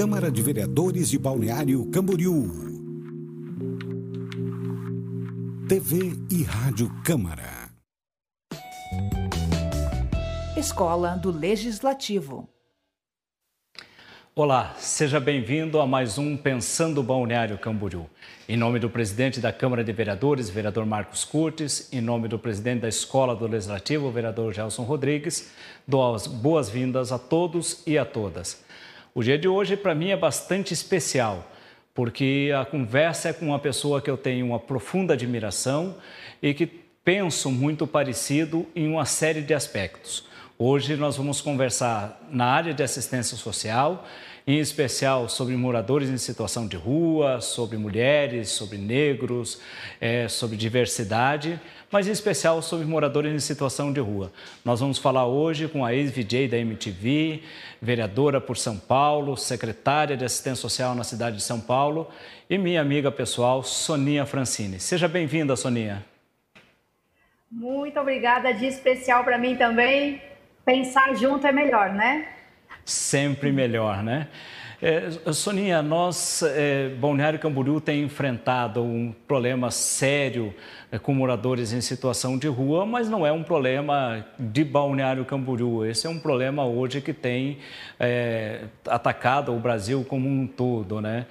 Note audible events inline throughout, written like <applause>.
Câmara de Vereadores de Balneário Camboriú. TV e Rádio Câmara. Escola do Legislativo. Olá, seja bem-vindo a mais um Pensando Balneário Camboriú. Em nome do presidente da Câmara de Vereadores, vereador Marcos Curtis, em nome do presidente da Escola do Legislativo, vereador Gelson Rodrigues, dou as boas-vindas a todos e a todas. O dia de hoje, para mim, é bastante especial, porque a conversa é com uma pessoa que eu tenho uma profunda admiração e que penso muito parecido em uma série de aspectos. Hoje nós vamos conversar na área de assistência social em especial sobre moradores em situação de rua, sobre mulheres, sobre negros, é, sobre diversidade, mas em especial sobre moradores em situação de rua. Nós vamos falar hoje com a ex-VJ da MTV, vereadora por São Paulo, secretária de assistência social na cidade de São Paulo e minha amiga pessoal, Soninha Francini. Seja bem-vinda, Soninha. Muito obrigada, de especial para mim também. Pensar junto é melhor, né? Sempre melhor, né? É, Soninha, nós, é, Balneário Camboriú tem enfrentado um problema sério é, com moradores em situação de rua, mas não é um problema de Balneário Camboriú. Esse é um problema hoje que tem é, atacado o Brasil como um todo, né?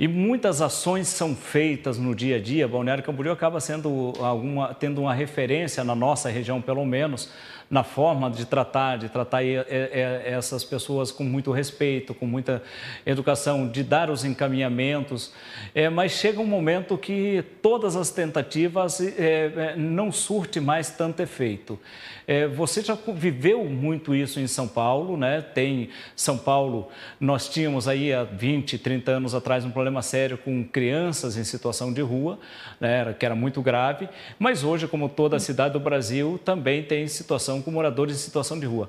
E muitas ações são feitas no dia a dia. Balneário Camboriú acaba sendo alguma, tendo uma referência na nossa região, pelo menos, na forma de tratar, de tratar essas pessoas com muito respeito, com muita educação, de dar os encaminhamentos, é, mas chega um momento que todas as tentativas é, é, não surte mais tanto efeito. É, você já viveu muito isso em São Paulo, né? Tem São Paulo, nós tínhamos aí há 20, 30 anos atrás um problema sério com crianças em situação de rua, né? que era muito grave, mas hoje, como toda a cidade do Brasil, também tem situação com moradores em situação de rua.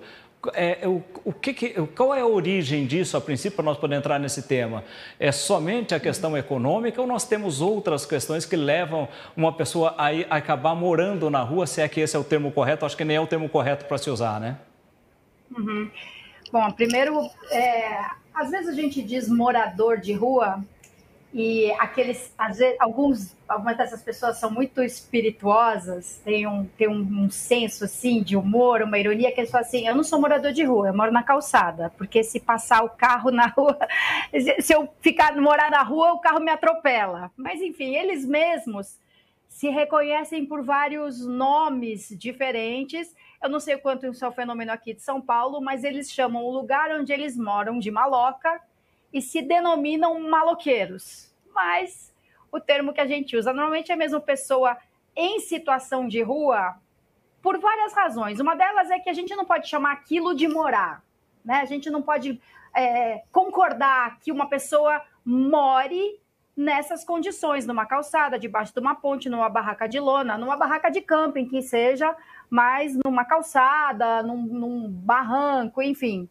É, é, o, o que, que, qual é a origem disso, a princípio, para nós poder entrar nesse tema? É somente a questão econômica ou nós temos outras questões que levam uma pessoa a, a acabar morando na rua, se é que esse é o termo correto? Acho que nem é o termo correto para se usar, né? Uhum. Bom, primeiro, é, às vezes a gente diz morador de rua, e aqueles, às vezes, alguns, algumas dessas pessoas são muito espirituosas, têm um, têm um, um, senso assim de humor, uma ironia, que eles falam assim: eu não sou morador de rua, eu moro na calçada, porque se passar o carro na rua, <laughs> se eu ficar morar na rua, o carro me atropela. Mas enfim, eles mesmos se reconhecem por vários nomes diferentes. Eu não sei quanto isso é o fenômeno aqui de São Paulo, mas eles chamam o lugar onde eles moram de maloca e se denominam maloqueiros. Mas o termo que a gente usa normalmente é mesmo pessoa em situação de rua por várias razões. Uma delas é que a gente não pode chamar aquilo de morar, né? A gente não pode é, concordar que uma pessoa more nessas condições, numa calçada, debaixo de uma ponte, numa barraca de lona, numa barraca de camping, que seja, mas numa calçada, num, num barranco, enfim.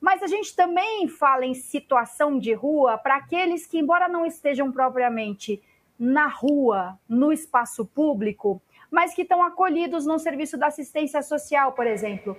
Mas a gente também fala em situação de rua para aqueles que, embora não estejam propriamente na rua, no espaço público, mas que estão acolhidos no serviço da assistência social, por exemplo.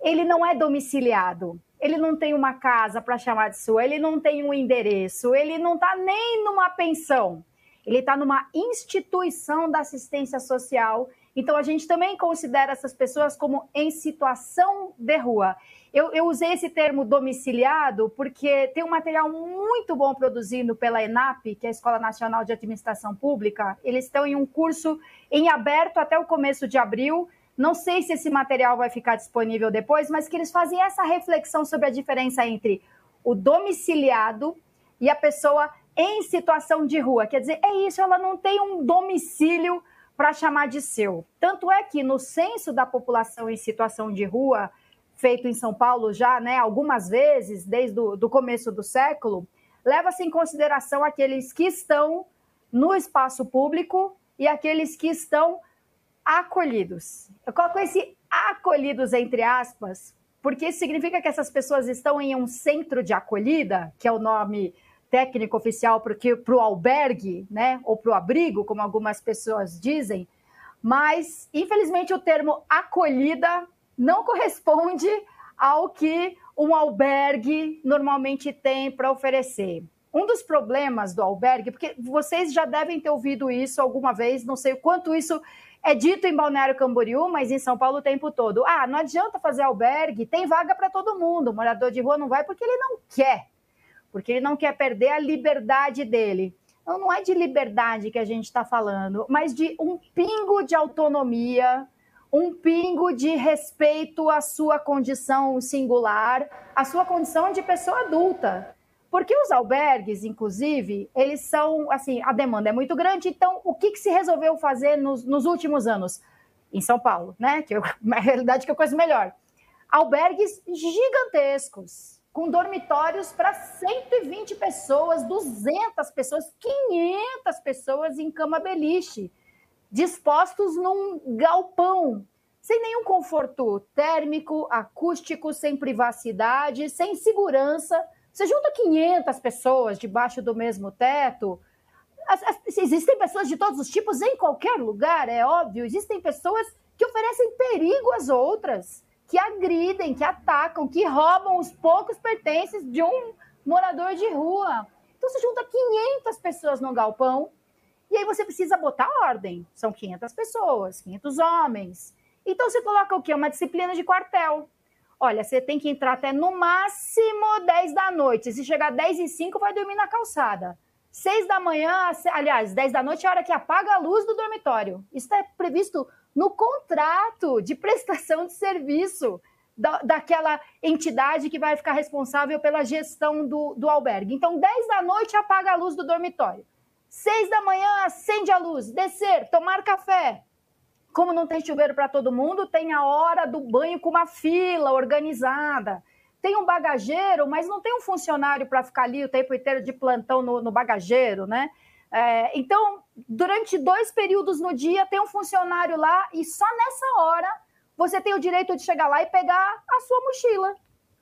Ele não é domiciliado, ele não tem uma casa para chamar de sua, ele não tem um endereço, ele não está nem numa pensão, ele está numa instituição da assistência social. Então, a gente também considera essas pessoas como em situação de rua. Eu, eu, usei esse termo domiciliado porque tem um material muito bom produzido pela ENAP, que é a Escola Nacional de Administração Pública. Eles estão em um curso em aberto até o começo de abril. Não sei se esse material vai ficar disponível depois, mas que eles fazem essa reflexão sobre a diferença entre o domiciliado e a pessoa em situação de rua. Quer dizer, é isso, ela não tem um domicílio para chamar de seu. Tanto é que no censo da população em situação de rua, feito em São Paulo já né, algumas vezes, desde o começo do século, leva-se em consideração aqueles que estão no espaço público e aqueles que estão acolhidos. Eu coloco esse acolhidos entre aspas, porque isso significa que essas pessoas estão em um centro de acolhida, que é o nome técnico oficial para o albergue, né, ou para o abrigo, como algumas pessoas dizem, mas infelizmente o termo acolhida não corresponde ao que um albergue normalmente tem para oferecer. Um dos problemas do albergue, porque vocês já devem ter ouvido isso alguma vez, não sei o quanto isso é dito em Balneário Camboriú, mas em São Paulo o tempo todo. Ah, não adianta fazer albergue, tem vaga para todo mundo. O morador de rua não vai porque ele não quer, porque ele não quer perder a liberdade dele. Então, não é de liberdade que a gente está falando, mas de um pingo de autonomia, um pingo de respeito à sua condição singular, à sua condição de pessoa adulta. Porque os albergues, inclusive, eles são, assim, a demanda é muito grande, então o que, que se resolveu fazer nos, nos últimos anos? Em São Paulo, né? Que é <laughs> a realidade que eu conheço melhor. Albergues gigantescos, com dormitórios para 120 pessoas, 200 pessoas, 500 pessoas em cama beliche, dispostos num galpão, sem nenhum conforto térmico, acústico, sem privacidade, sem segurança você junta 500 pessoas debaixo do mesmo teto. As, as, existem pessoas de todos os tipos em qualquer lugar, é óbvio. Existem pessoas que oferecem perigo às outras, que agridem, que atacam, que roubam os poucos pertences de um morador de rua. Então você junta 500 pessoas no galpão e aí você precisa botar ordem. São 500 pessoas, 500 homens. Então você coloca o quê? Uma disciplina de quartel. Olha, você tem que entrar até no máximo 10 da noite. Se chegar 10 e 5, vai dormir na calçada. 6 da manhã, aliás, 10 da noite é a hora que apaga a luz do dormitório. Isso é previsto no contrato de prestação de serviço da, daquela entidade que vai ficar responsável pela gestão do, do albergue. Então, 10 da noite apaga a luz do dormitório. 6 da manhã acende a luz, descer, tomar café, como não tem chuveiro para todo mundo, tem a hora do banho com uma fila organizada. Tem um bagageiro, mas não tem um funcionário para ficar ali o tempo inteiro de plantão no, no bagageiro, né? É, então, durante dois períodos no dia, tem um funcionário lá e só nessa hora você tem o direito de chegar lá e pegar a sua mochila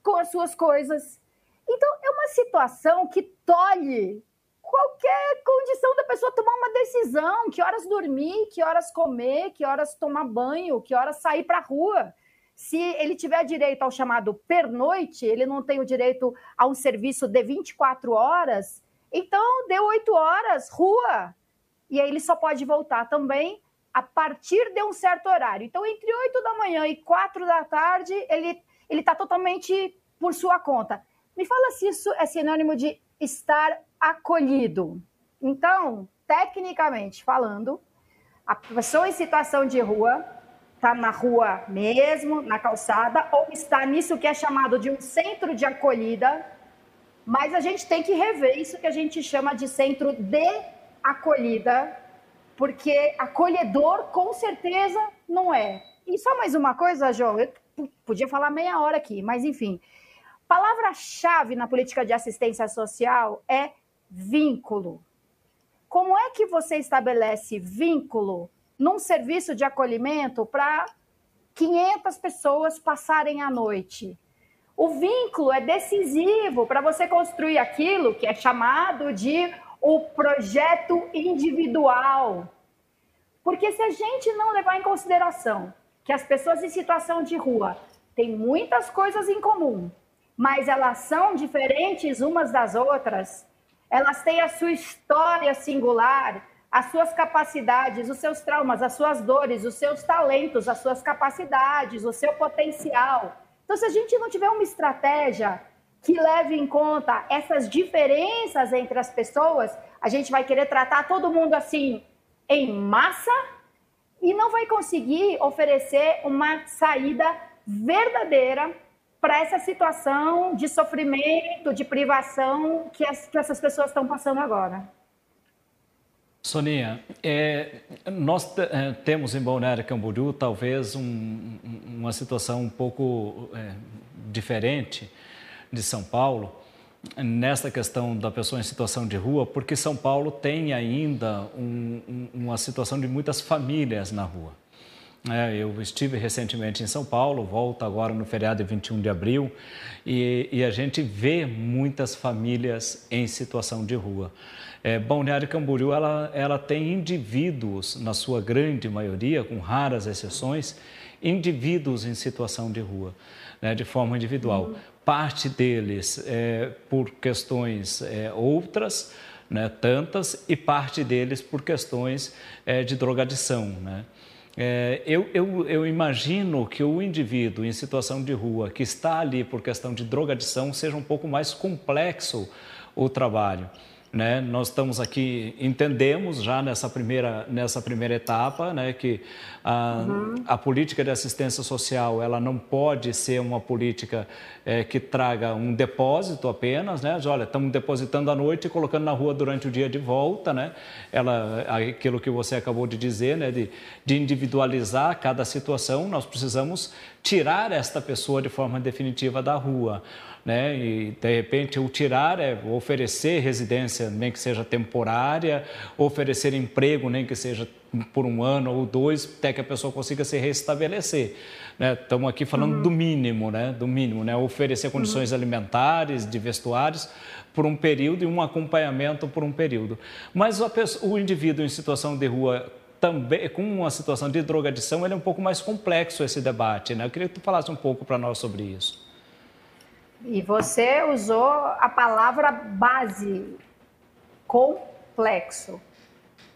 com as suas coisas. Então, é uma situação que tolhe qualquer condição da pessoa tomar uma decisão, que horas dormir, que horas comer, que horas tomar banho, que horas sair para a rua. Se ele tiver direito ao chamado pernoite, ele não tem o direito a um serviço de 24 horas, então deu 8 horas, rua. E aí ele só pode voltar também a partir de um certo horário. Então, entre 8 da manhã e 4 da tarde, ele está totalmente por sua conta. Me fala se isso é sinônimo de estar acolhido. Então, tecnicamente falando, a pessoa em situação de rua está na rua mesmo, na calçada, ou está nisso que é chamado de um centro de acolhida, mas a gente tem que rever isso que a gente chama de centro de acolhida, porque acolhedor com certeza não é. E só mais uma coisa, João, eu podia falar meia hora aqui, mas enfim. Palavra-chave na política de assistência social é vínculo. Como é que você estabelece vínculo num serviço de acolhimento para 500 pessoas passarem a noite? O vínculo é decisivo para você construir aquilo que é chamado de o projeto individual. Porque se a gente não levar em consideração que as pessoas em situação de rua têm muitas coisas em comum, mas elas são diferentes umas das outras, elas têm a sua história singular, as suas capacidades, os seus traumas, as suas dores, os seus talentos, as suas capacidades, o seu potencial. Então, se a gente não tiver uma estratégia que leve em conta essas diferenças entre as pessoas, a gente vai querer tratar todo mundo assim em massa e não vai conseguir oferecer uma saída verdadeira para essa situação de sofrimento, de privação que, as, que essas pessoas estão passando agora. Soninha, é, nós é, temos em Balneário Camboriú talvez um, uma situação um pouco é, diferente de São Paulo nessa questão da pessoa em situação de rua, porque São Paulo tem ainda um, um, uma situação de muitas famílias na rua. É, eu estive recentemente em São Paulo, volto agora no feriado de 21 de abril, e, e a gente vê muitas famílias em situação de rua. É, Balneário Camboriú ela, ela tem indivíduos, na sua grande maioria, com raras exceções, indivíduos em situação de rua, né, de forma individual. Uhum. parte deles é, por questões é, outras, né, tantas, e parte deles por questões é, de drogadição. Né? É, eu, eu, eu, imagino que o indivíduo em situação de rua que está ali por questão de drogadição seja um pouco mais complexo o trabalho. Né? Nós estamos aqui, entendemos já nessa primeira, nessa primeira etapa né, que a, uhum. a política de assistência social ela não pode ser uma política é, que traga um depósito apenas, né? olha, estamos depositando à noite e colocando na rua durante o dia de volta, né? Ela, aquilo que você acabou de dizer, né? de, de individualizar cada situação, nós precisamos tirar esta pessoa de forma definitiva da rua né? E de repente o tirar é oferecer residência, nem que seja temporária, oferecer emprego, nem que seja por um ano ou dois, até que a pessoa consiga se restabelecer. Né? Estamos aqui falando uhum. do mínimo, né? Do mínimo, né? Oferecer condições uhum. alimentares, de vestuários por um período e um acompanhamento por um período. Mas pessoa, o indivíduo em situação de rua também com uma situação de drogadição, ele é um pouco mais complexo esse debate, né? Eu queria que tu falasse um pouco para nós sobre isso. E você usou a palavra base, complexo.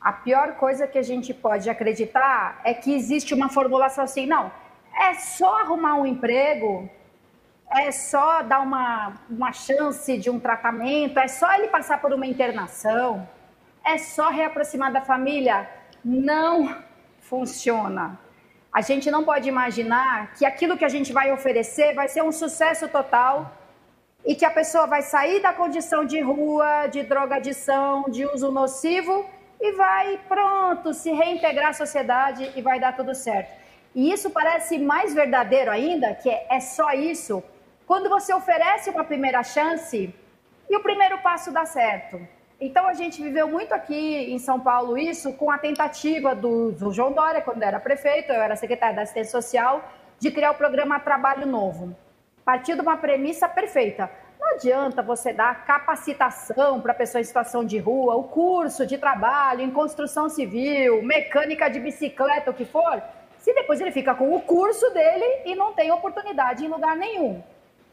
A pior coisa que a gente pode acreditar é que existe uma formulação assim, não, é só arrumar um emprego, é só dar uma, uma chance de um tratamento, é só ele passar por uma internação, é só reaproximar da família. Não funciona. A gente não pode imaginar que aquilo que a gente vai oferecer vai ser um sucesso total e que a pessoa vai sair da condição de rua, de drogadição, de uso nocivo e vai, pronto, se reintegrar à sociedade e vai dar tudo certo. E isso parece mais verdadeiro ainda, que é, é só isso, quando você oferece uma primeira chance e o primeiro passo dá certo. Então a gente viveu muito aqui em São Paulo isso com a tentativa do, do João Dória, quando era prefeito, eu era secretária da Assistência Social, de criar o programa Trabalho Novo. Partiu de uma premissa perfeita. Não adianta você dar capacitação para pessoa em situação de rua, o curso de trabalho em construção civil, mecânica de bicicleta, o que for, se depois ele fica com o curso dele e não tem oportunidade em lugar nenhum.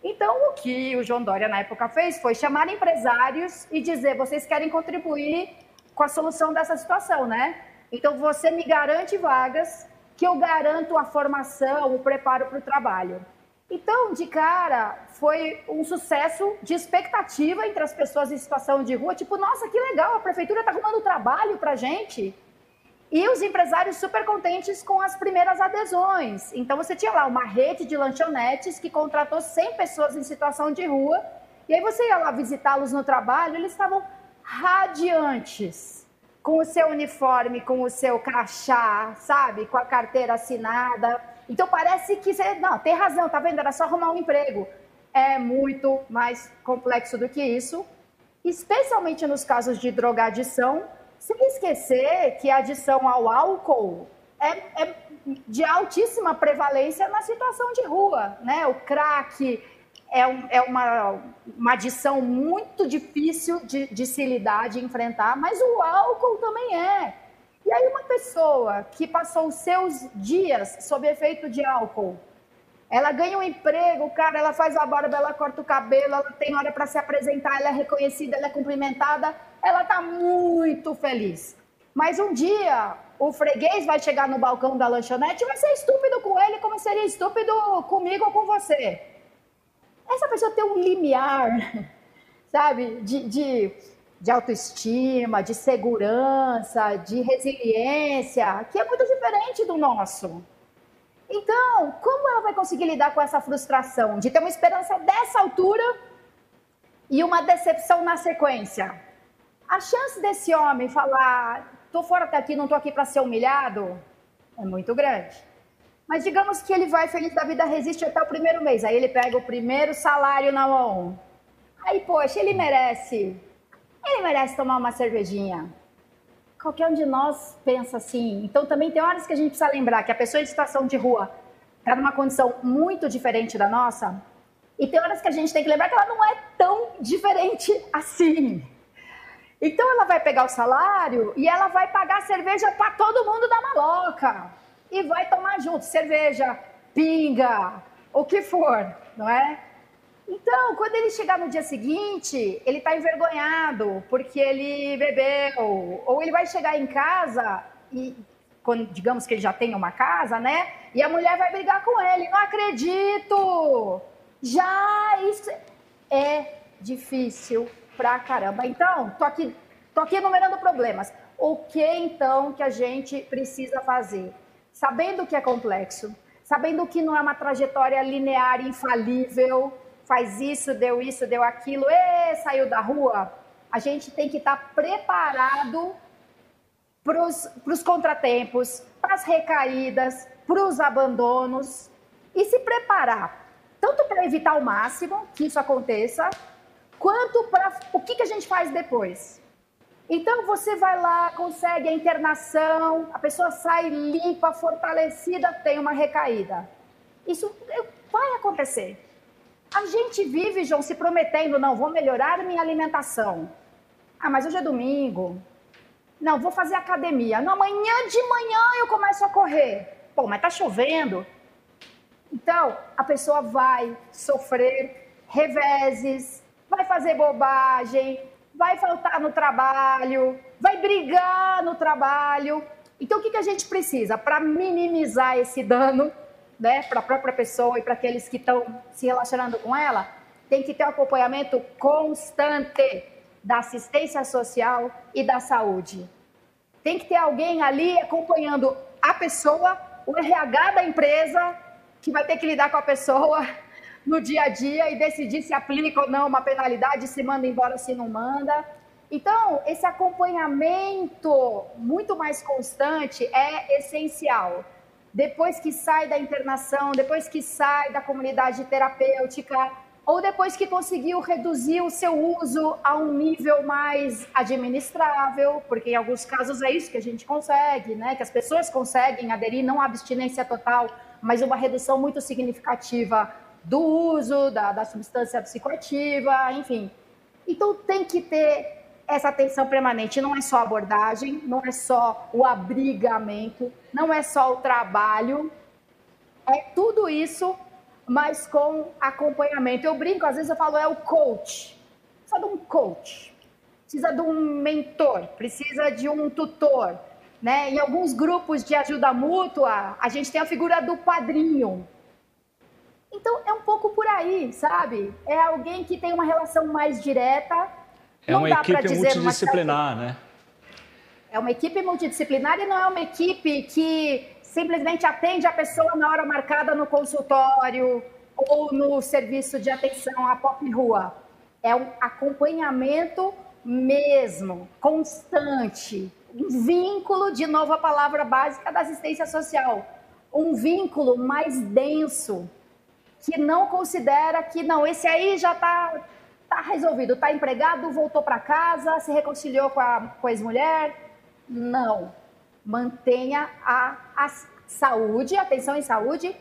Então, o que o João Dória na época fez foi chamar empresários e dizer: vocês querem contribuir com a solução dessa situação, né? Então, você me garante vagas, que eu garanto a formação, o preparo para o trabalho. Então, de cara, foi um sucesso de expectativa entre as pessoas em situação de rua. Tipo, nossa, que legal, a prefeitura está arrumando trabalho para gente. E os empresários super contentes com as primeiras adesões. Então, você tinha lá uma rede de lanchonetes que contratou 100 pessoas em situação de rua. E aí você ia lá visitá-los no trabalho, eles estavam radiantes, com o seu uniforme, com o seu crachá, sabe? Com a carteira assinada. Então, parece que você. Não, tem razão, tá vendo? Era só arrumar um emprego. É muito mais complexo do que isso, especialmente nos casos de drogadição sem esquecer que a adição ao álcool é, é de altíssima prevalência na situação de rua, né? O crack é, um, é uma, uma adição muito difícil de, de se lidar, de enfrentar, mas o álcool também é. E aí uma pessoa que passou os seus dias sob efeito de álcool, ela ganha um emprego, cara, ela faz a barba, ela corta o cabelo, ela tem hora para se apresentar, ela é reconhecida, ela é cumprimentada, ela está muito feliz. Mas um dia o freguês vai chegar no balcão da lanchonete e vai ser estúpido com ele como seria estúpido comigo ou com você. Essa pessoa tem um limiar, <laughs> sabe, de, de, de autoestima, de segurança, de resiliência, que é muito diferente do nosso. Então, como ela vai conseguir lidar com essa frustração de ter uma esperança dessa altura e uma decepção na sequência? A chance desse homem falar, tô fora daqui, não tô aqui para ser humilhado, é muito grande. Mas digamos que ele vai feliz da vida, resiste até o primeiro mês. Aí ele pega o primeiro salário na mão. Aí, poxa, ele merece. Ele merece tomar uma cervejinha qualquer um de nós pensa assim. Então, também tem horas que a gente precisa lembrar que a pessoa em situação de rua está numa condição muito diferente da nossa. E tem horas que a gente tem que lembrar que ela não é tão diferente assim. Então, ela vai pegar o salário e ela vai pagar cerveja para todo mundo da maloca. E vai tomar junto cerveja, pinga, o que for, não é? Então, quando ele chegar no dia seguinte, ele está envergonhado porque ele bebeu, ou ele vai chegar em casa e quando, digamos que ele já tem uma casa, né? E a mulher vai brigar com ele. Não acredito! Já isso é difícil pra caramba. Então, tô aqui, tô aqui enumerando problemas. O que então que a gente precisa fazer? Sabendo que é complexo, sabendo que não é uma trajetória linear, infalível, faz isso, deu isso, deu aquilo, e saiu da rua. A gente tem que estar tá preparado para os contratempos, para as recaídas, para os abandonos e se preparar tanto para evitar ao máximo que isso aconteça, quanto para o que, que a gente faz depois. Então você vai lá, consegue a internação, a pessoa sai limpa, fortalecida, tem uma recaída. Isso vai acontecer. A gente vive, João, se prometendo, não, vou melhorar minha alimentação. Ah, mas hoje é domingo, não, vou fazer academia. Não, amanhã de manhã eu começo a correr. Pô, mas tá chovendo. Então, a pessoa vai sofrer reveses, vai fazer bobagem, vai faltar no trabalho, vai brigar no trabalho. Então, o que, que a gente precisa para minimizar esse dano, né, para a própria pessoa e para aqueles que estão se relacionando com ela? Tem que ter um acompanhamento constante da assistência social e da saúde. Tem que ter alguém ali acompanhando a pessoa, o RH da empresa, que vai ter que lidar com a pessoa no dia a dia e decidir se aplica ou não uma penalidade, se manda embora, se não manda. Então, esse acompanhamento muito mais constante é essencial. Depois que sai da internação, depois que sai da comunidade terapêutica, ou depois que conseguiu reduzir o seu uso a um nível mais administrável, porque em alguns casos é isso que a gente consegue, né? Que as pessoas conseguem aderir não à abstinência total, mas uma redução muito significativa do uso da, da substância psicoativa, enfim. Então tem que ter essa atenção permanente. Não é só abordagem, não é só o abrigamento, não é só o trabalho, é tudo isso mas com acompanhamento. Eu brinco, às vezes eu falo, é o coach. Precisa de um coach, precisa de um mentor, precisa de um tutor. Né? Em alguns grupos de ajuda mútua, a gente tem a figura do padrinho. Então, é um pouco por aí, sabe? É alguém que tem uma relação mais direta. É não uma equipe multidisciplinar, uma... né? É uma equipe multidisciplinar e não é uma equipe que simplesmente atende a pessoa na hora marcada no consultório ou no serviço de atenção à pop rua. É um acompanhamento mesmo, constante, um vínculo, de novo a palavra básica da assistência social, um vínculo mais denso, que não considera que não, esse aí já está tá resolvido, está empregado, voltou para casa, se reconciliou com a, com a ex-mulher. Não mantenha a, a saúde, atenção em saúde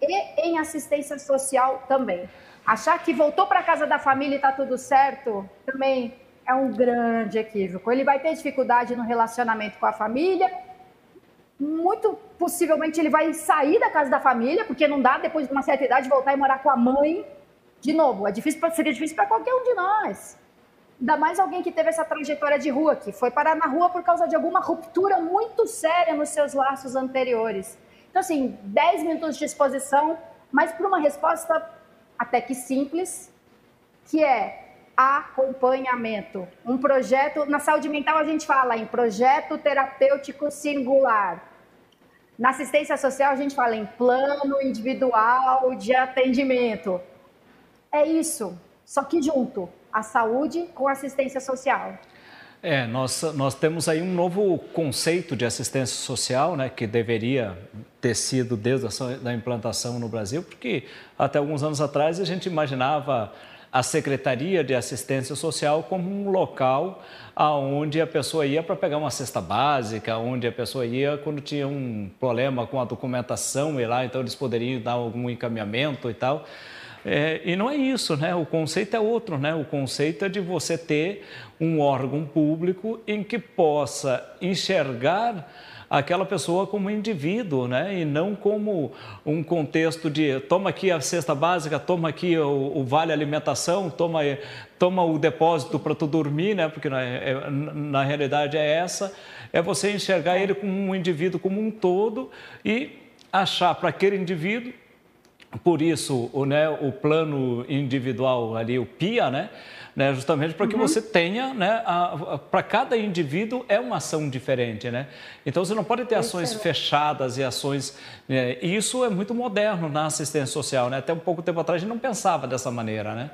e em assistência social também. Achar que voltou para casa da família e está tudo certo também é um grande equívoco. Ele vai ter dificuldade no relacionamento com a família. Muito possivelmente ele vai sair da casa da família, porque não dá depois de uma certa idade voltar e morar com a mãe. De novo, é difícil, seria difícil para qualquer um de nós. Ainda mais alguém que teve essa trajetória de rua, que foi parar na rua por causa de alguma ruptura muito séria nos seus laços anteriores. Então, assim, 10 minutos de exposição, mas para uma resposta até que simples, que é acompanhamento. Um projeto, na saúde mental a gente fala em projeto terapêutico singular. Na assistência social a gente fala em plano individual de atendimento. É isso, só que junto a saúde com a assistência social. É, nós, nós temos aí um novo conceito de assistência social, né, que deveria ter sido desde a da implantação no Brasil, porque até alguns anos atrás a gente imaginava a Secretaria de Assistência Social como um local aonde a pessoa ia para pegar uma cesta básica, onde a pessoa ia quando tinha um problema com a documentação e lá, então eles poderiam dar algum encaminhamento e tal. É, e não é isso, né? O conceito é outro, né? O conceito é de você ter um órgão público em que possa enxergar aquela pessoa como indivíduo, né? E não como um contexto de toma aqui a cesta básica, toma aqui o, o vale alimentação, toma, toma o depósito para tu dormir, né? Porque na, é, na realidade é essa. É você enxergar ele como um indivíduo como um todo e achar para aquele indivíduo por isso, o, né, o plano individual ali, o PIA, né, né justamente para que uhum. você tenha, né, para cada indivíduo é uma ação diferente, né? Então você não pode ter ações é. fechadas e ações. Né, e isso é muito moderno na assistência social, né? Até um pouco tempo atrás a gente não pensava dessa maneira, né?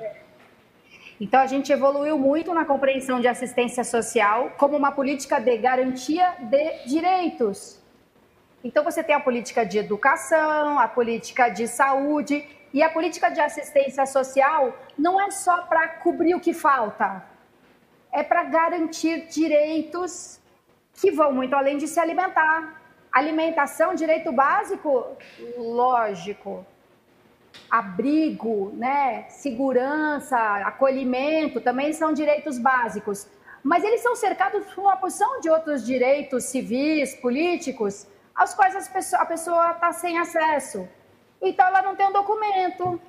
Então a gente evoluiu muito na compreensão de assistência social como uma política de garantia de direitos. Então, você tem a política de educação, a política de saúde e a política de assistência social não é só para cobrir o que falta, é para garantir direitos que vão muito além de se alimentar. Alimentação, direito básico, lógico. Abrigo, né? segurança, acolhimento também são direitos básicos. Mas eles são cercados por uma porção de outros direitos civis, políticos, aos quais a pessoa está sem acesso. Então, ela não tem um documento.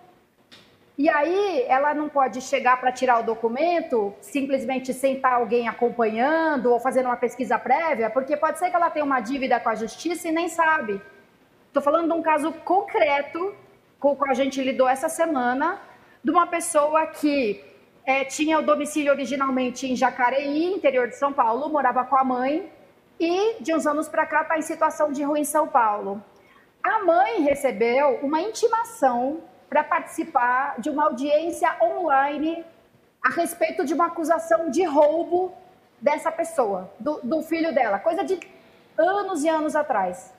E aí, ela não pode chegar para tirar o documento simplesmente sem estar alguém acompanhando ou fazendo uma pesquisa prévia, porque pode ser que ela tenha uma dívida com a justiça e nem sabe. Estou falando de um caso concreto com o qual a gente lidou essa semana, de uma pessoa que é, tinha o domicílio originalmente em Jacareí, interior de São Paulo, morava com a mãe, e de uns anos para cá está em situação de rua em São Paulo. A mãe recebeu uma intimação para participar de uma audiência online a respeito de uma acusação de roubo dessa pessoa, do, do filho dela, coisa de anos e anos atrás.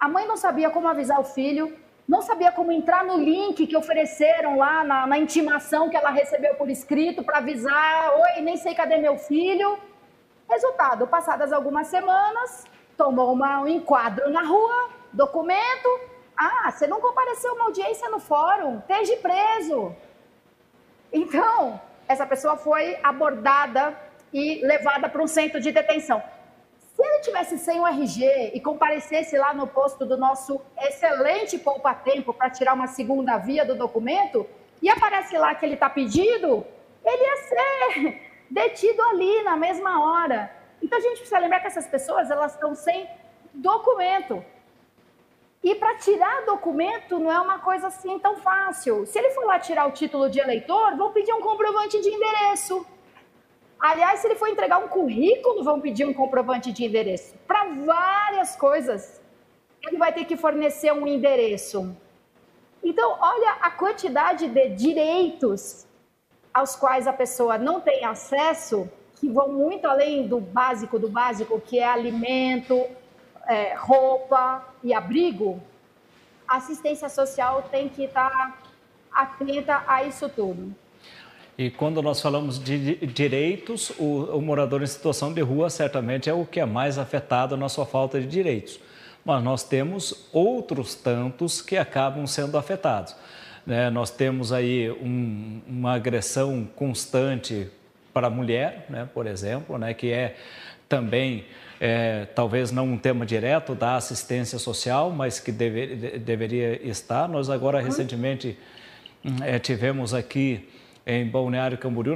A mãe não sabia como avisar o filho, não sabia como entrar no link que ofereceram lá na, na intimação que ela recebeu por escrito para avisar: Oi, nem sei cadê meu filho. Resultado, passadas algumas semanas, tomou uma, um enquadro na rua, documento. Ah, você não compareceu uma audiência no fórum, esteja preso. Então, essa pessoa foi abordada e levada para um centro de detenção. Se ele tivesse sem o RG e comparecesse lá no posto do nosso excelente poupa-tempo para tirar uma segunda via do documento, e aparece lá que ele está pedido, ele ia ser detido ali na mesma hora. Então a gente precisa lembrar que essas pessoas elas estão sem documento. E para tirar documento não é uma coisa assim tão fácil. Se ele for lá tirar o título de eleitor, vão pedir um comprovante de endereço. Aliás, se ele for entregar um currículo, vão pedir um comprovante de endereço. Para várias coisas, ele vai ter que fornecer um endereço. Então, olha a quantidade de direitos aos quais a pessoa não tem acesso, que vão muito além do básico do básico, que é alimento, é, roupa e abrigo, a assistência social tem que estar atenta a isso tudo. E quando nós falamos de direitos, o, o, morador em situação de rua certamente é o que é mais afetado na sua falta de direitos. Mas nós temos outros tantos que acabam sendo afetados. Né? Nós temos aí um, uma agressão constante para a mulher, né? por exemplo, né? que é também, é, talvez não um tema direto da assistência social, mas que deve, deveria estar. Nós agora, uhum. recentemente, é, tivemos aqui em Balneário Camboriú,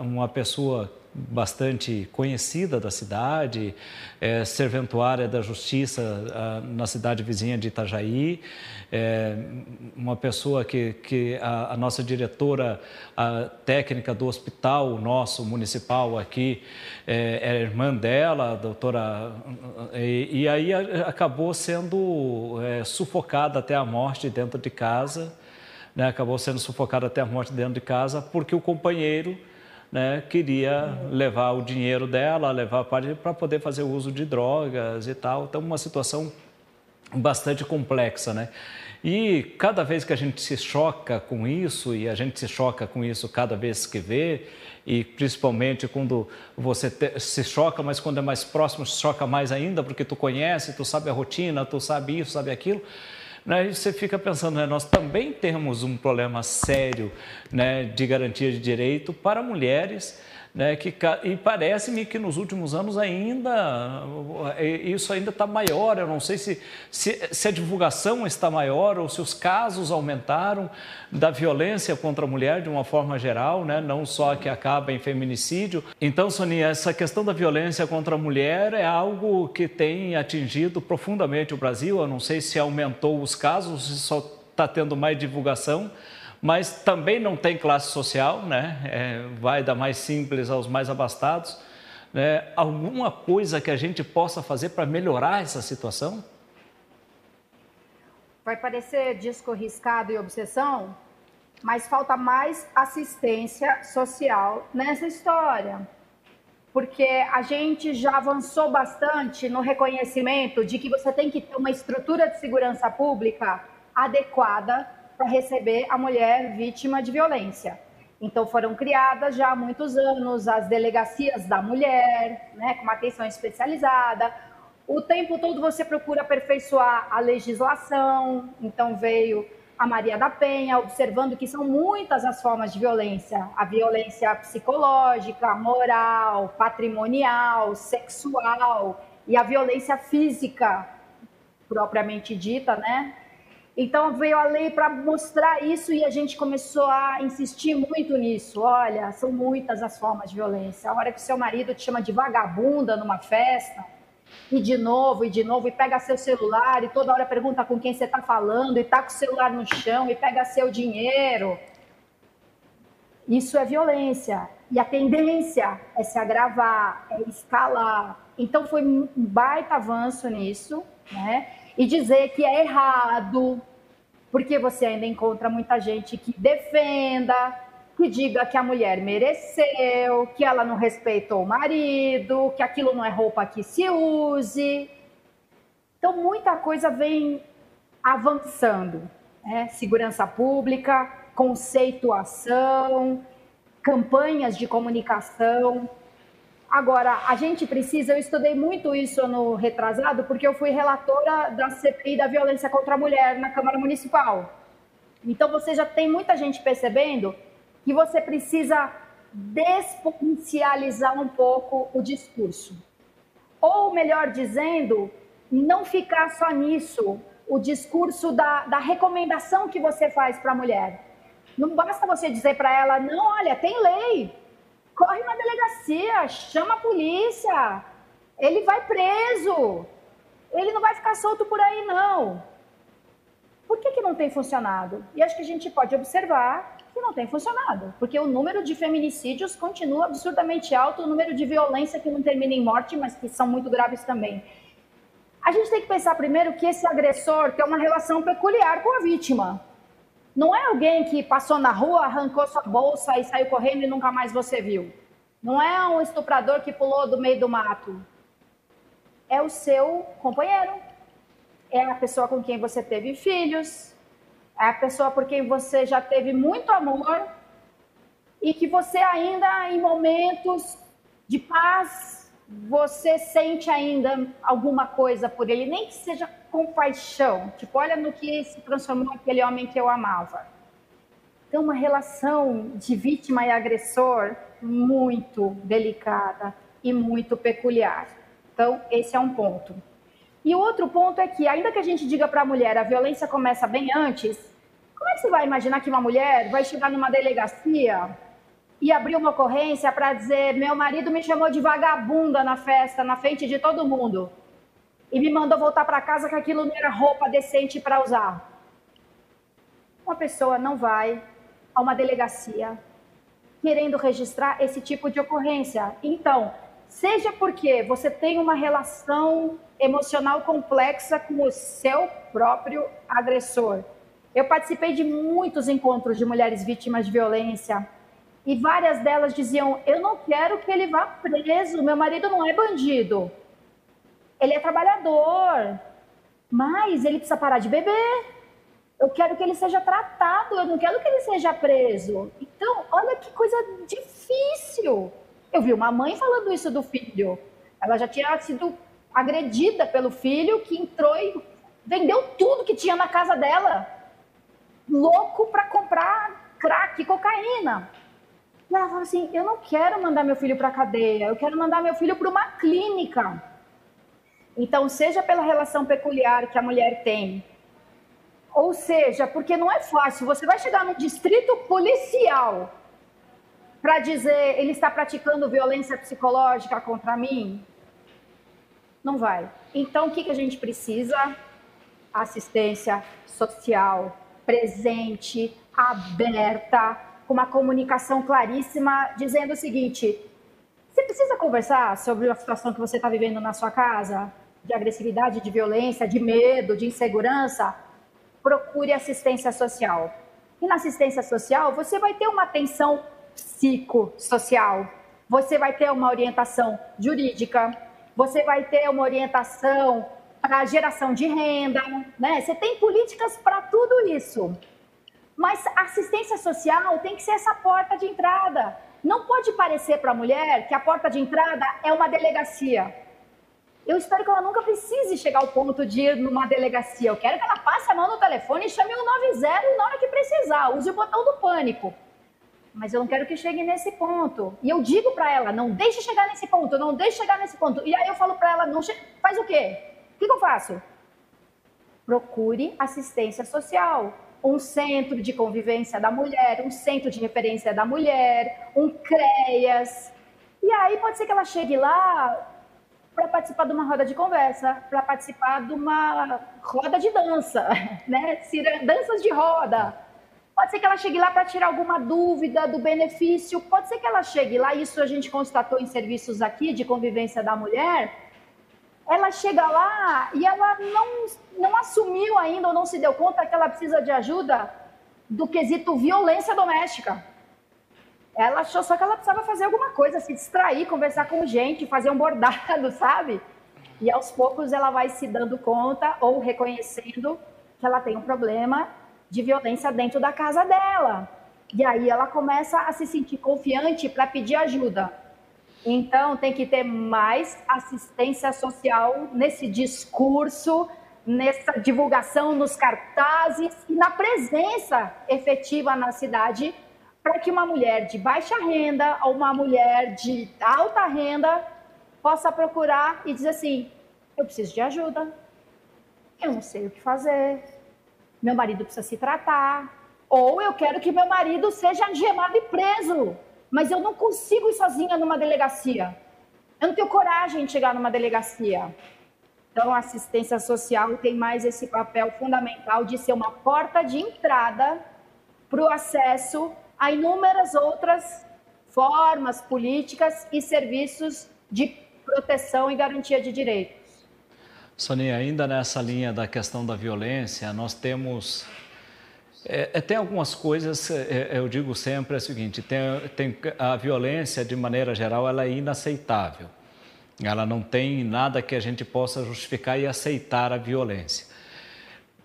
uma pessoa bastante conhecida da cidade, é, serventuária da justiça a, na cidade vizinha de Itajaí, é, uma pessoa que, que a, a nossa diretora a técnica do hospital nosso municipal aqui é, é irmã dela, a doutora, e, e aí acabou sendo é, sufocada até a morte dentro de casa, né, acabou sendo sufocada até a morte dentro de casa porque o companheiro né, queria levar o dinheiro dela, levar para poder fazer uso de drogas e tal. Então, uma situação bastante complexa, né? E cada vez que a gente se choca com isso, e a gente se choca com isso cada vez que vê, e principalmente quando você te, se choca, mas quando é mais próximo, se choca mais ainda, porque tu conhece, tu sabe a rotina, tu sabe isso, sabe aquilo. Né? E você fica pensando, né? nós também temos um problema sério né, de garantia de direito para mulheres Né, que, e parece-me que nos últimos anos ainda isso ainda está maior. Eu não sei se, se, se, a divulgação está maior ou se os casos aumentaram da violência contra a mulher de uma forma geral, né, não só que acaba em feminicídio. Então, Sonia, essa questão da violência contra a mulher é algo que tem atingido profundamente o Brasil. Eu não sei se aumentou os casos, se só está tendo mais divulgação mas também não tem classe social, né? É, vai da mais simples aos mais abastados. Né? Alguma coisa que a gente possa fazer para melhorar essa situação? Vai parecer disco riscado e obsessão, mas falta mais assistência social nessa história. Porque a gente já avançou bastante no reconhecimento de que você tem que ter uma estrutura de segurança pública adequada para receber a mulher vítima de violência. Então foram criadas já há muitos anos as delegacias da mulher, né, com uma atenção especializada. O tempo todo você procura aperfeiçoar a legislação. Então veio a Maria da Penha, observando que são muitas as formas de violência: a violência psicológica, moral, patrimonial, sexual e a violência física propriamente dita, né? Então veio a lei para mostrar isso e a gente começou a insistir muito nisso. Olha, são muitas as formas de violência. A hora que seu marido te chama de vagabunda numa festa, e de novo, e de novo, e pega seu celular, e toda hora pergunta com quem você está falando, e tá com o celular no chão, e pega seu dinheiro. Isso é violência. E a tendência é se agravar, é escalar. Então foi um baita avanço nisso, né? E dizer que é errado, porque você ainda encontra muita gente que defenda, que diga que a mulher mereceu, que ela não respeitou o marido, que aquilo não é roupa que se use. Então, muita coisa vem avançando. Né? Segurança pública, conceituação, campanhas de comunicação. Agora, a gente precisa, eu estudei muito isso no retrasado, porque eu fui relatora da CPI da violência contra a mulher na Câmara Municipal. Então, você já tem muita gente percebendo que você precisa despotencializar um pouco o discurso. Ou, melhor dizendo, não ficar só nisso, o discurso da, da recomendação que você faz para a mulher. Não basta você dizer para ela, não, olha, tem lei, corre na delegacia, chama a polícia, ele vai preso, ele não vai ficar solto por aí, não. Por que, que não tem funcionado? E acho que a gente pode observar que não tem funcionado, porque o número de feminicídios continua absurdamente alto, o número de violência que não termina em morte, mas que são muito graves também. A gente tem que pensar primeiro que esse agressor tem uma relação peculiar com a vítima. Não é alguém que passou na rua, arrancou sua bolsa e saiu correndo e nunca mais você viu. Não é um estuprador que pulou do meio do mato. É o seu companheiro. É a pessoa com quem você teve filhos. É a pessoa por quem você já teve muito amor e que você ainda, em momentos de paz, você sente ainda alguma coisa por ele, nem que seja compaixão. Tipo, olha no que se transformou aquele homem que eu amava. Então, uma relação de vítima e agressor muito delicada e muito peculiar. Então, esse é um ponto. E o outro ponto é que, ainda que a gente diga para a mulher a violência começa bem antes, como é que você vai imaginar que uma mulher vai chegar numa delegacia e abrir uma ocorrência para dizer: meu marido me chamou de vagabunda na festa, na frente de todo mundo? e me mandou voltar para casa que aquilo não era roupa decente para usar. Uma pessoa não vai a uma delegacia querendo registrar esse tipo de ocorrência. Então, seja porque você tem uma relação emocional complexa com o seu próprio agressor. Eu participei de muitos encontros de mulheres vítimas de violência e várias delas diziam: Eu não quero que ele vá preso, meu marido não é bandido. Ele é trabalhador, mas ele precisa parar de beber. Eu quero que ele seja tratado, eu não quero que ele seja preso. Então, olha que coisa difícil. Eu vi uma mãe falando isso do filho. Ela já tinha sido agredida pelo filho que entrou e vendeu tudo que tinha na casa dela. Louco para comprar crack, cocaína. E ela fala assim: eu não quero mandar meu filho para a cadeia, eu quero mandar meu filho para uma clínica. Então, seja pela relação peculiar que a mulher tem, ou seja, porque não é fácil, você vai chegar no distrito policial para dizer ele está praticando violência psicológica contra mim? Não vai. Então, o que, que a gente precisa? Assistência social presente, aberta, com uma comunicação claríssima, dizendo o seguinte: você precisa conversar sobre a situação que você está vivendo na sua casa, de agressividade, de violência, de medo, de insegurança. Procure assistência social. E na assistência social, você vai ter uma atenção psicossocial, você vai ter uma orientação jurídica, você vai ter uma orientação para geração de renda, né? Você tem políticas para tudo isso. Mas assistência social tem que ser essa porta de entrada. Não pode parecer para a mulher que a porta de entrada é uma delegacia. Eu espero que ela nunca precise chegar ao ponto de ir numa delegacia. Eu quero que ela passe a mão no telefone e chame o 90 na hora que precisar. Use o botão do pânico. Mas eu não quero que chegue nesse ponto. E eu digo para ela, não deixe chegar nesse ponto, não deixe chegar nesse ponto. E aí eu falo para ela, não che... faz o quê? O que, que eu faço? Procure assistência social um centro de convivência da mulher, um centro de referência da mulher, um CREAS. E aí pode ser que ela chegue lá para participar de uma roda de conversa, para participar de uma roda de dança, <laughs> né? Danças de roda. Pode ser que ela chegue lá para tirar alguma dúvida do benefício. Pode ser que ela chegue lá, isso a gente constatou em serviços aqui de convivência da mulher, ela chega lá e ela não, não assumiu ainda ou não se deu conta que ela precisa de ajuda do quesito violência doméstica. Ela achou só que ela precisava fazer alguma coisa, se distrair, conversar com gente, fazer um bordado, <laughs> sabe? E aos poucos ela vai se dando conta ou reconhecendo que ela tem um problema de violência dentro da casa dela. E aí ela começa a se sentir confiante para pedir ajuda. Então, tem que ter mais assistência social nesse discurso, nessa divulgação nos cartazes e na presença efetiva na cidade, para que uma mulher de baixa renda ou uma mulher de alta renda possa procurar e dizer assim: eu preciso de ajuda, eu não sei o que fazer, meu marido precisa se tratar, ou eu quero que meu marido seja algemado e preso mas eu não consigo ir sozinha numa delegacia. Eu não tenho coragem de chegar numa delegacia. Então, a assistência social tem mais esse papel fundamental de ser uma porta de entrada para o acesso a inúmeras outras formas políticas e serviços de proteção e garantia de direitos. Sonia, ainda nessa linha da questão da violência, nós temos é, é, tem algumas coisas, é, é, eu digo sempre é o seguinte, tem, tem, a violência, de maneira geral, ela é inaceitável. Ela não tem nada que a gente possa justificar e aceitar a violência.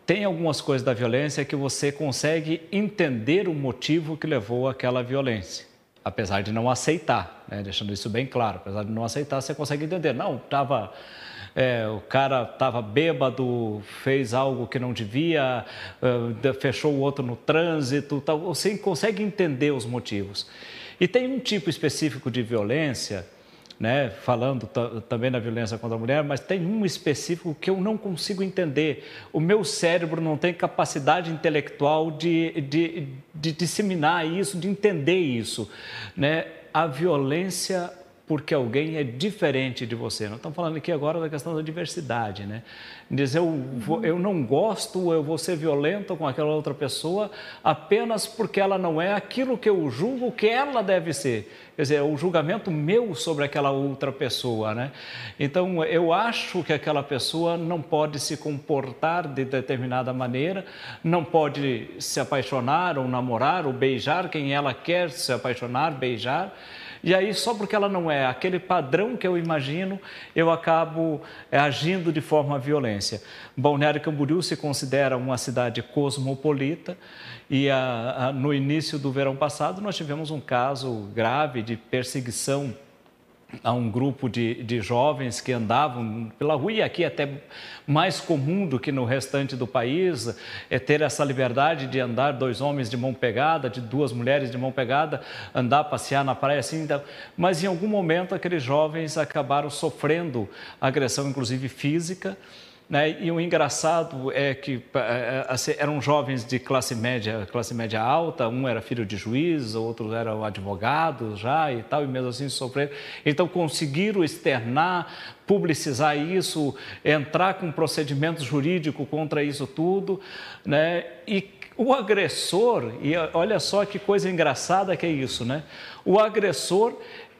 Tem algumas coisas da violência que você consegue entender o motivo que levou àquela violência, apesar de não aceitar, né? deixando isso bem claro. Apesar de não aceitar, você consegue entender. Não, estava é, o cara estava bêbado, fez algo que não devia, uh, fechou o outro no trânsito, tal. você consegue entender os motivos. E tem um tipo específico de violência, né, falando também da violência contra a mulher, mas tem um específico que eu não consigo entender. O meu cérebro não tem capacidade intelectual de, de, de disseminar isso, de entender isso. Né? A violência porque alguém é diferente de você. Estamos falando aqui agora da questão da diversidade, né? Dizer eu, vou, eu não gosto, eu vou ser violento com aquela outra pessoa apenas porque ela não é aquilo que eu julgo que ela deve ser. Quer dizer, é o julgamento meu sobre aquela outra pessoa, né? Então, eu acho que aquela pessoa não pode se comportar de determinada maneira, não pode se apaixonar ou namorar ou beijar quem ela quer se apaixonar, beijar. E aí, só porque ela não é aquele padrão que eu imagino, eu acabo é, agindo de forma violência. Balneário Camboriú se considera uma cidade cosmopolita e a, a, no início do verão passado nós tivemos um caso grave de perseguição a um grupo de, de jovens que andavam pela rua, e aqui é até mais comum do que no restante do país, é ter essa liberdade de andar dois homens de mão pegada, de duas mulheres de mão pegada, andar, passear na praia assim. Então, mas em algum momento aqueles jovens acabaram sofrendo agressão, inclusive física, né? E o engraçado é que é, é, assim, eram jovens de classe média, classe média alta, um era filho de juiz, outros eram advogados já e tal, e mesmo assim sofreram. Então conseguiram externar, publicizar isso, entrar com procedimento jurídico contra isso tudo, né? E o agressor, e olha só que coisa engraçada que é isso, né? O agressor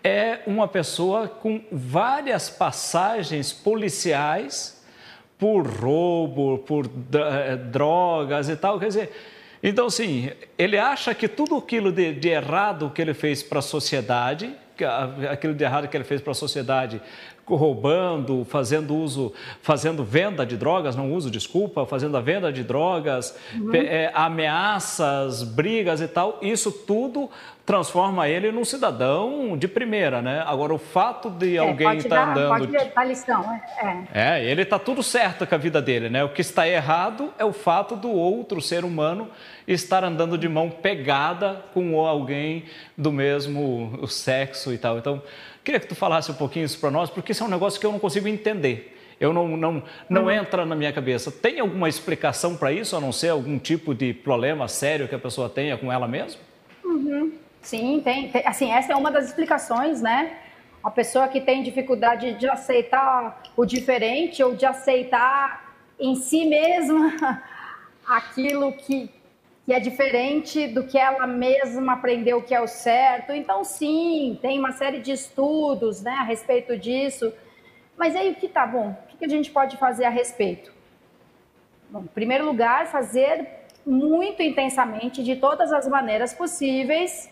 é uma pessoa com várias passagens policiais por roubo, por eh, drogas e tal. Quer dizer, então, sim, ele acha que tudo aquilo de, de errado que ele fez para a sociedade, aquilo de errado que ele fez para a sociedade, roubando, fazendo uso, fazendo venda de drogas, não uso, desculpa, fazendo a venda de drogas, uhum. é, ameaças, brigas e tal, isso tudo transforma ele num cidadão de primeira, né? Agora, o fato de é, alguém estar tá andando... Pode dar lição, é. É, ele está tudo certo com a vida dele, né? O que está errado é o fato do outro ser humano estar andando de mão pegada com alguém do mesmo sexo e tal. Então, Queria que tu falasse um pouquinho isso para nós, porque isso é um negócio que eu não consigo entender. Eu não, não, não uhum. entra na minha cabeça. Tem alguma explicação para isso, a não ser algum tipo de problema sério que a pessoa tenha com ela mesma? Uhum. Sim, tem, tem. Assim, essa é uma das explicações, né? A pessoa que tem dificuldade de aceitar o diferente ou de aceitar em si mesma <laughs> aquilo que, que é diferente do que ela mesma aprendeu que é o certo. Então, sim, tem uma série de estudos né, a respeito disso. Mas aí o que tá bom? O que a gente pode fazer a respeito? Bom, em primeiro lugar, fazer muito intensamente, de todas as maneiras possíveis,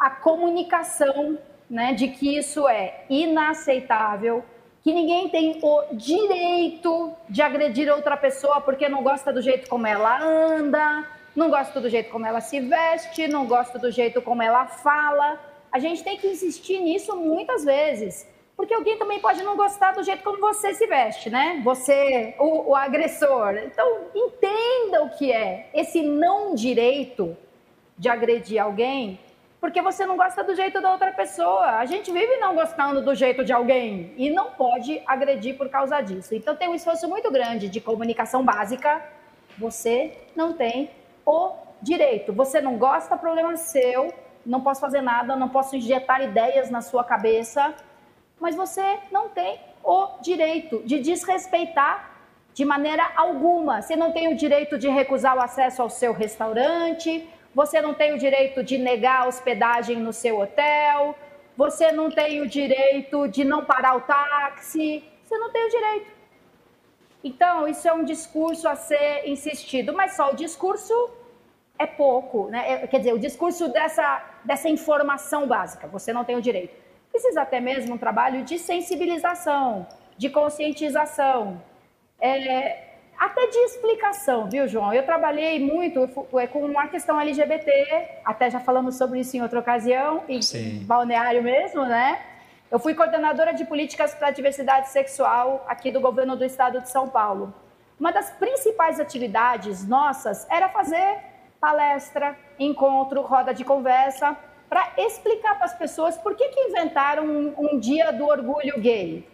a comunicação né, de que isso é inaceitável, que ninguém tem o direito de agredir outra pessoa porque não gosta do jeito como ela anda, não gosto do jeito como ela se veste, não gosto do jeito como ela fala. A gente tem que insistir nisso muitas vezes, porque alguém também pode não gostar do jeito como você se veste, né? Você, o, o agressor. Então, entenda o que é esse não direito de agredir alguém, porque você não gosta do jeito da outra pessoa. A gente vive não gostando do jeito de alguém e não pode agredir por causa disso. Então, tem um esforço muito grande de comunicação básica. Você não tem o direito. Você não gosta, problema seu, não posso fazer nada, não posso injetar ideias na sua cabeça, mas você não tem o direito de desrespeitar de maneira alguma. Você não tem o direito de recusar o acesso ao seu restaurante, você não tem o direito de negar hospedagem no seu hotel, você não tem o direito de não parar o táxi, você não tem o direito. Então, isso é um discurso a ser insistido, mas só o discurso é pouco, né? É, quer dizer, o discurso dessa, dessa informação básica, você não tem o direito. Precisa até mesmo um trabalho de sensibilização, de conscientização, é, até de explicação, viu, João? Eu trabalhei muito é, com uma questão LGBT, até já falamos sobre isso em outra ocasião, em Sim. balneário mesmo, né? Eu fui coordenadora de políticas para a diversidade sexual aqui do governo do estado de São Paulo. Uma das principais atividades nossas era fazer palestra, encontro, roda de conversa, para explicar para as pessoas por que, que inventaram um, um, dia do orgulho gay,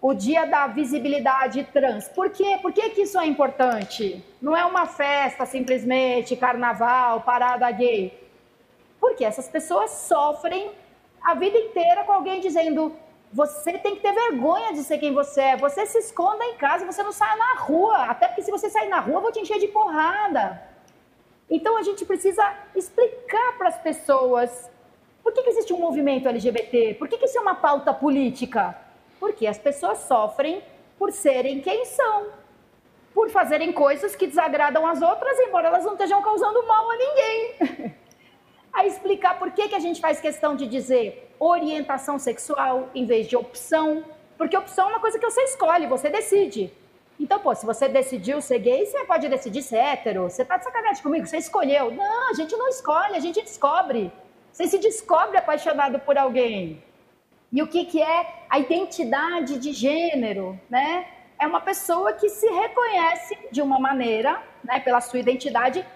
o dia da visibilidade trans. Por quê? Por que, que isso é importante? Não é uma festa simplesmente, carnaval, parada gay. Porque essas pessoas sofrem a vida inteira com alguém dizendo: você tem que ter vergonha de ser quem você é. Você se esconda em casa, você não sai na rua. Até porque se você sair na rua, eu vou te encher de porrada. Então a gente precisa explicar para as pessoas por que, que, existe um movimento LGBT, por que, que isso é uma pauta política. Porque as pessoas sofrem por serem quem são, por fazerem coisas que desagradam as outras, embora elas não estejam causando mal a ninguém. <laughs> a explicar por que, que a gente faz questão de dizer orientação sexual em vez de opção, porque opção é uma coisa que você escolhe, você decide. Então, pô, se você decidiu ser gay, você pode decidir ser hétero. Você tá de sacanagem comigo, você escolheu. Não, a gente não escolhe, a gente descobre. Você se descobre apaixonado por alguém. E o que, que é a identidade de gênero, né? É uma pessoa que se reconhece de uma maneira, né, pela sua identidade,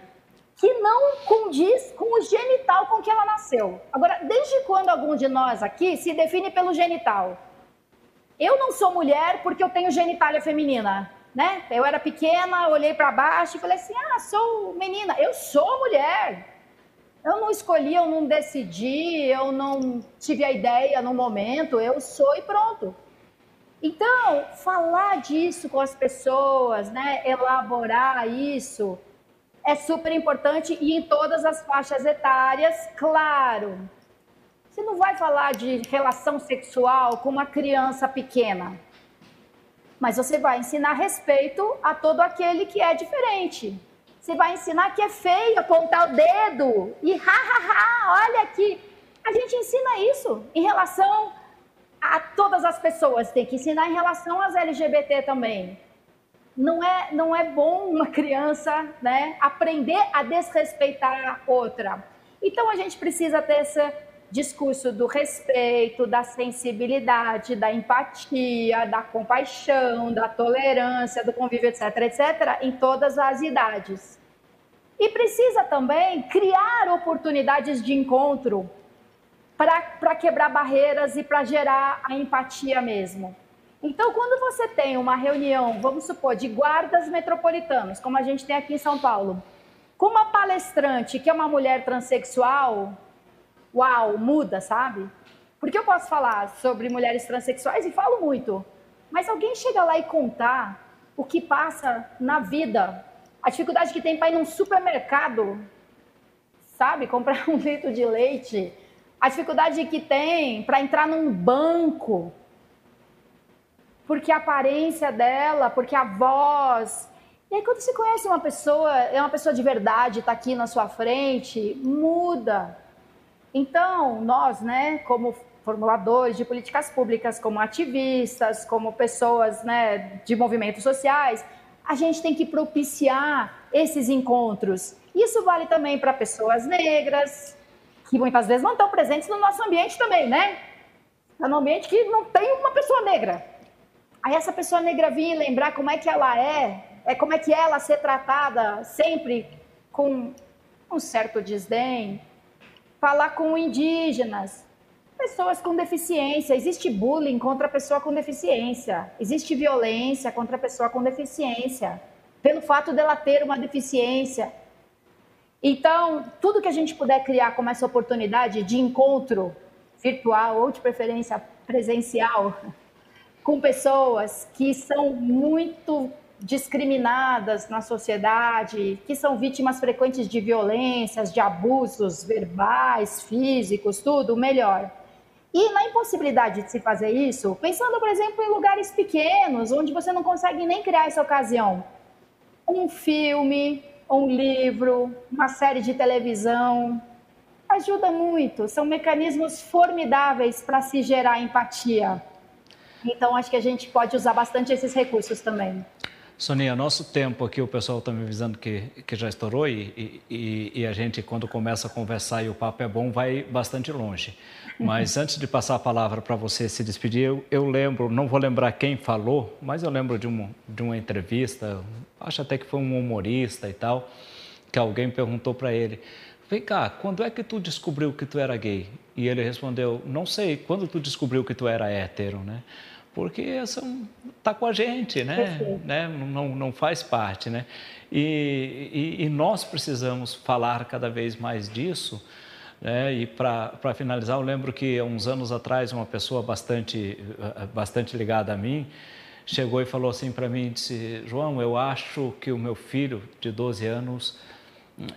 que não condiz com o genital com que ela nasceu. Agora, desde quando algum de nós aqui se define pelo genital? Eu não sou mulher porque eu tenho genitália feminina, né? Eu era pequena, olhei para baixo e falei assim: "Ah, sou menina". Eu sou mulher. Eu não escolhi, eu não decidi, eu não tive a ideia no momento, eu sou e pronto. Então, falar disso com as pessoas, né, elaborar isso, é super importante e em todas as faixas etárias, claro. Você não vai falar de relação sexual com uma criança pequena, mas você vai ensinar respeito a todo aquele que é diferente. Você vai ensinar que é feio apontar o dedo e ha, ha, ha, olha aqui. A gente ensina isso em relação a todas as pessoas, tem que ensinar em relação às LGBT também. Não é, não é bom uma criança né, aprender a desrespeitar a outra. Então a gente precisa ter esse discurso do respeito, da sensibilidade, da empatia, da compaixão, da tolerância, do convívio, etc, etc, em todas as idades. E precisa também criar oportunidades de encontro para quebrar barreiras e para gerar a empatia mesmo. Então, quando você tem uma reunião, vamos supor, de guardas metropolitanos, como a gente tem aqui em São Paulo, com uma palestrante que é uma mulher transexual, uau, muda, sabe? Porque eu posso falar sobre mulheres transexuais e falo muito, mas alguém chega lá e contar o que passa na vida, a dificuldade que tem para ir num supermercado, sabe? Comprar <laughs> um litro de leite, a dificuldade que tem para entrar num banco, porque a aparência dela, porque a voz. E aí, quando você conhece uma pessoa, é uma pessoa de verdade, está aqui na sua frente, muda. Então, nós, né, como formuladores de políticas públicas, como ativistas, como pessoas né, de movimentos sociais, a gente tem que propiciar esses encontros. Isso vale também para pessoas negras, que muitas vezes não estão presentes no nosso ambiente também, né? É um ambiente que não tem uma pessoa negra. Aí essa pessoa negra vir lembrar como é que ela é, é como é que ela ser tratada sempre com um certo desdém, falar com indígenas, pessoas com deficiência. Existe bullying contra a pessoa com deficiência. Existe violência contra a pessoa com deficiência. Pelo fato dela ter uma deficiência. Então, tudo que a gente puder criar como essa oportunidade de encontro virtual ou de preferência presencial <laughs> com pessoas que são muito discriminadas na sociedade, que são vítimas frequentes de violências, de abusos verbais, físicos, tudo, melhor. E na impossibilidade de se fazer isso, pensando, por exemplo, em lugares pequenos, onde você não consegue nem criar essa ocasião, um filme, um livro, uma série de televisão, ajuda muito. São mecanismos formidáveis para se gerar empatia. Então, acho que a gente pode usar bastante esses recursos também. Sonia, nosso tempo aqui, o pessoal está me avisando que, que já estourou e, e, e, a gente, quando começa a conversar e o papo é bom, vai bastante longe. Mas antes de passar a palavra para você se despedir, eu, eu, lembro, não vou lembrar quem falou, mas eu lembro de, um, de uma entrevista, acho até que foi um humorista e tal, que alguém perguntou para ele, vem cá, quando é que tu descobriu que tu era gay? E ele respondeu, não sei, quando tu descobriu que tu era hétero, né? Porque está com a gente, né? né? Não, não faz parte, né? E, e, e, nós precisamos falar cada vez mais disso. Né? E para finalizar, eu lembro que uns anos atrás uma pessoa bastante, bastante ligada a mim chegou e falou assim para mim, disse, João, eu acho que o meu filho de 12 anos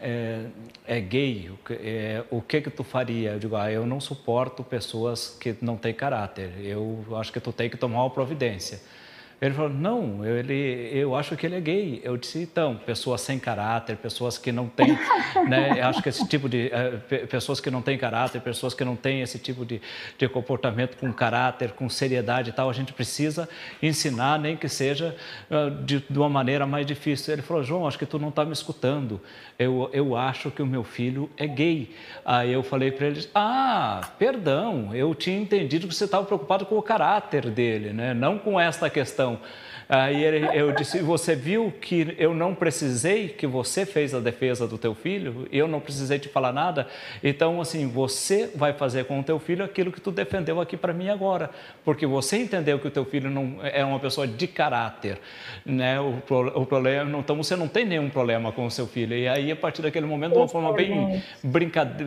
é, é gay, é, o que que tu faria? Eu digo, ah, eu não suporto pessoas que não têm caráter, eu acho que tu tem que tomar uma providência. Ele falou, não, ele, eu acho que ele é gay. Eu disse, então, pessoas sem caráter, pessoas que não têm, <laughs> né, acho que esse tipo de, uh, pessoas que não têm caráter, pessoas que não têm esse tipo de, de comportamento com caráter, com seriedade e tal, a gente precisa ensinar, nem que seja uh, de, de, uma maneira mais difícil. Ele falou, João, acho que tu não está me escutando, eu, eu acho que o meu filho é gay. Aí eu falei para ele, ah, perdão, eu tinha entendido que você estava preocupado com o caráter dele, né, não com esta questão. Aí eu disse: Você viu que eu não precisei, que você fez a defesa do teu filho, eu não precisei te falar nada. Então, assim, você vai fazer com o teu filho aquilo que tu defendeu aqui para mim agora, porque você entendeu que o teu filho não é uma pessoa de caráter, né? O, o problema, então você não tem nenhum problema com o seu filho. E aí, a partir daquele momento, de uma forma bem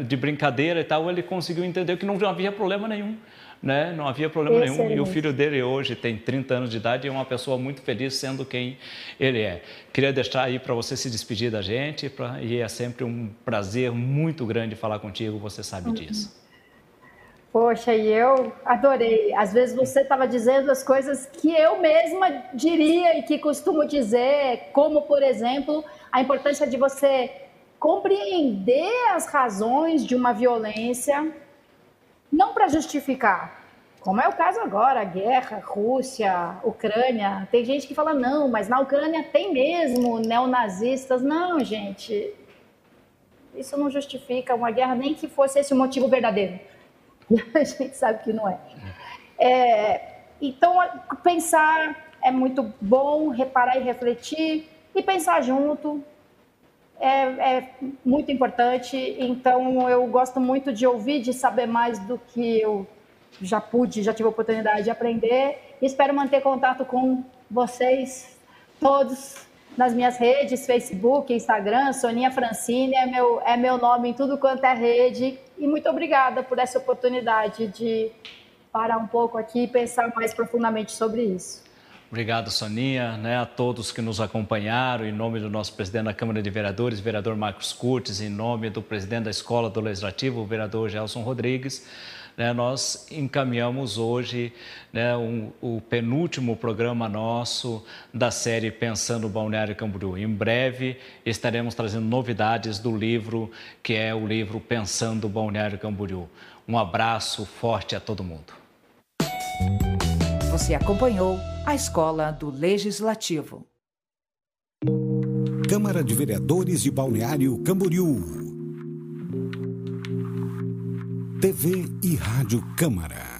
de brincadeira e tal, ele conseguiu entender que não havia problema nenhum né? não havia problema nenhum. E o filho dele hoje tem 30 anos de idade e é uma pessoa muito feliz sendo quem ele é. Queria deixar aí para você se despedir da gente pra, e é sempre um prazer muito grande falar contigo, você sabe uhum. disso. Poxa, e eu adorei. Às vezes você estava dizendo as coisas que eu mesma diria e que costumo dizer, como, por exemplo, a importância de você compreender as razões de uma violência não para justificar, como é o caso agora, guerra, Rússia, Ucrânia. Tem gente que fala, não, mas na Ucrânia tem mesmo neonazistas. Não, gente, isso não justifica uma guerra, nem que fosse esse o motivo verdadeiro. <laughs> A gente sabe que não é. é então, pensar é muito bom, reparar e refletir, e pensar junto, é, é, muito importante. Então, eu gosto muito de ouvir, de saber mais do que eu já pude, já tive a oportunidade de aprender. Espero manter contato com vocês todos nas minhas redes, Facebook, Instagram, Soninha Francine, é meu, é meu nome em tudo quanto é rede. E muito obrigada por essa oportunidade de parar um pouco aqui e pensar mais profundamente sobre isso. Obrigado, Soninha, né, a todos que nos acompanharam, em nome do nosso presidente da Câmara de Vereadores, vereador Marcos Curtis, em nome do presidente da Escola do Legislativo, o vereador Gelson Rodrigues. Né, nós encaminhamos hoje né, um, o penúltimo programa nosso da série Pensando Balneário Camboriú. Em breve estaremos trazendo novidades do livro, que é o livro Pensando Balneário Camboriú. Um abraço forte a todo mundo. Você acompanhou a Escola do Legislativo. Câmara de Vereadores de Balneário Camboriú. TV e Rádio Câmara.